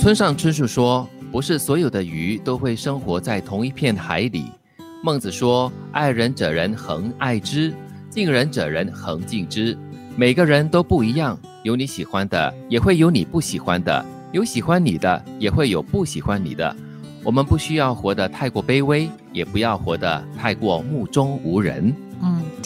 村上春树说：“不是所有的鱼都会生活在同一片海里。”孟子说：“爱人者人恒爱之，敬人者人恒敬之。”每个人都不一样，有你喜欢的，也会有你不喜欢的；有喜欢你的，也会有不喜欢你的。我们不需要活得太过卑微，也不要活得太过目中无人。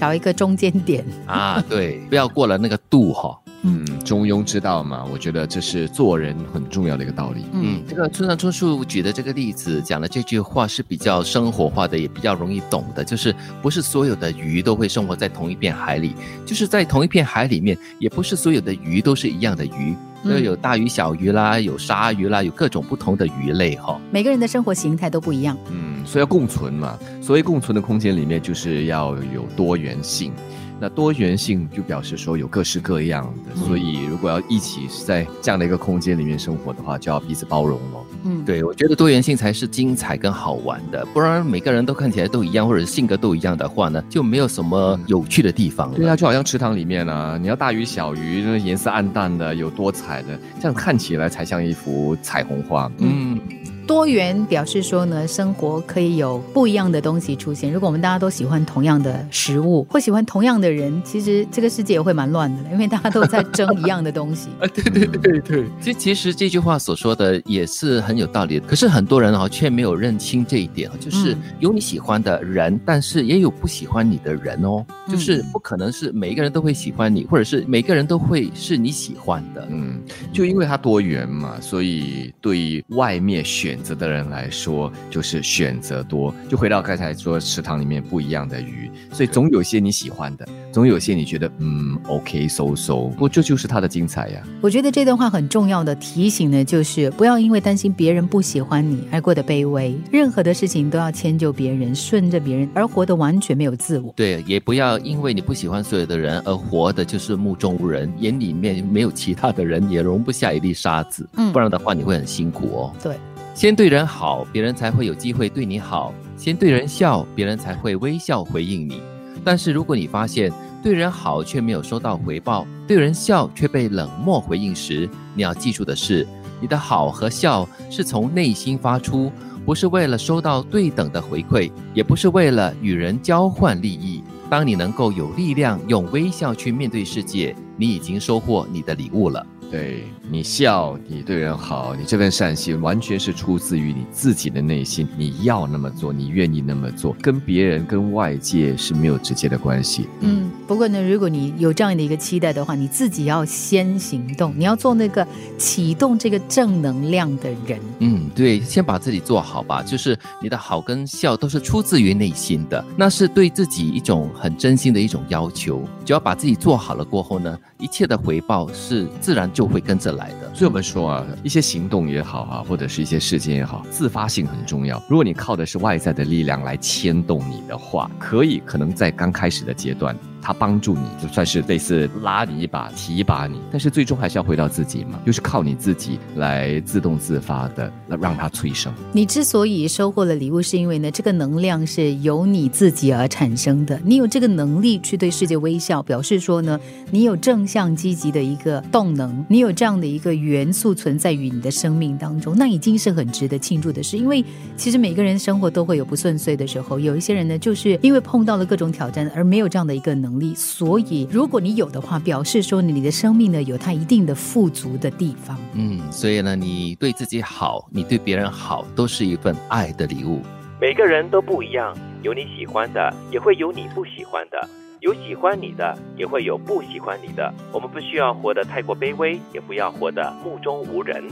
嗯，找一个中间点啊，对，不要过了那个度哈。嗯，中庸之道嘛，我觉得这是做人很重要的一个道理。嗯，这个村上春树举的这个例子讲的这句话是比较生活化的，也比较容易懂的。就是不是所有的鱼都会生活在同一片海里，就是在同一片海里面，也不是所有的鱼都是一样的鱼，都有大鱼小鱼啦，有鲨鱼啦，有各种不同的鱼类哈。每个人的生活形态都不一样。嗯，所以要共存嘛。所以共存的空间里面，就是要有多元性。那多元性就表示说有各式各样的，所以如果要一起在这样的一个空间里面生活的话，就要彼此包容了。嗯，对，我觉得多元性才是精彩跟好玩的，不然每个人都看起来都一样，或者性格都一样的话呢，就没有什么有趣的地方。对啊，就好像池塘里面啊，你要大鱼小鱼，那颜色暗淡的，有多彩的，这样看起来才像一幅彩虹画。嗯。多元表示说呢，生活可以有不一样的东西出现。如果我们大家都喜欢同样的食物，或喜欢同样的人，其实这个世界也会蛮乱的，因为大家都在争一样的东西。啊，对对对对，其实其实这句话所说的也是很有道理的。可是很多人啊却没有认清这一点啊就是有你喜欢的人，但是也有不喜欢你的人哦。就是不可能是每一个人都会喜欢你，或者是每个人都会是你喜欢的。嗯，就因为它多元嘛，所以对外面选。选择的人来说，就是选择多。就回到刚才说，池塘里面不一样的鱼，所以总有些你喜欢的，总有些你觉得嗯，OK，so so。不过这就是它的精彩呀。我觉得这段话很重要的提醒呢，就是不要因为担心别人不喜欢你而过得卑微。任何的事情都要迁就别人，顺着别人，而活得完全没有自我。对，也不要因为你不喜欢所有的人而活的就是目中无人，眼里面没有其他的人，也容不下一粒沙子。嗯，不然的话你会很辛苦哦。对。先对人好，别人才会有机会对你好；先对人笑，别人才会微笑回应你。但是如果你发现对人好却没有收到回报，对人笑却被冷漠回应时，你要记住的是，你的好和笑是从内心发出，不是为了收到对等的回馈，也不是为了与人交换利益。当你能够有力量用微笑去面对世界，你已经收获你的礼物了。对你笑，你对人好，你这份善心完全是出自于你自己的内心。你要那么做，你愿意那么做，跟别人、跟外界是没有直接的关系。嗯，不过呢，如果你有这样的一个期待的话，你自己要先行动，你要做那个启动这个正能量的人。嗯，对，先把自己做好吧。就是你的好跟笑都是出自于内心的，那是对自己一种很真心的一种要求。只要把自己做好了过后呢，一切的回报是自然就。都会跟着来的，所以我们说啊，一些行动也好啊，或者是一些事件也好，自发性很重要。如果你靠的是外在的力量来牵动你的话，可以可能在刚开始的阶段。他帮助你，就算是类似拉你一把、提一把你，但是最终还是要回到自己嘛，就是靠你自己来自动自发的让它催生。你之所以收获了礼物，是因为呢，这个能量是由你自己而产生的。你有这个能力去对世界微笑，表示说呢，你有正向积极的一个动能，你有这样的一个元素存在于你的生命当中，那已经是很值得庆祝的事。因为其实每个人生活都会有不顺遂的时候，有一些人呢，就是因为碰到了各种挑战而没有这样的一个能能。力，所以如果你有的话，表示说你的生命呢有它一定的富足的地方。嗯，所以呢，你对自己好，你对别人好，都是一份爱的礼物。每个人都不一样，有你喜欢的，也会有你不喜欢的；有喜欢你的，也会有不喜欢你的。我们不需要活得太过卑微，也不要活得目中无人。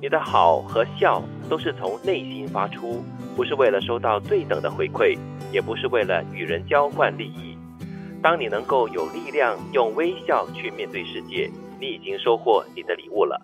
你的好和笑都是从内心发出，不是为了收到对等的回馈，也不是为了与人交换利益。当你能够有力量用微笑去面对世界，你已经收获你的礼物了。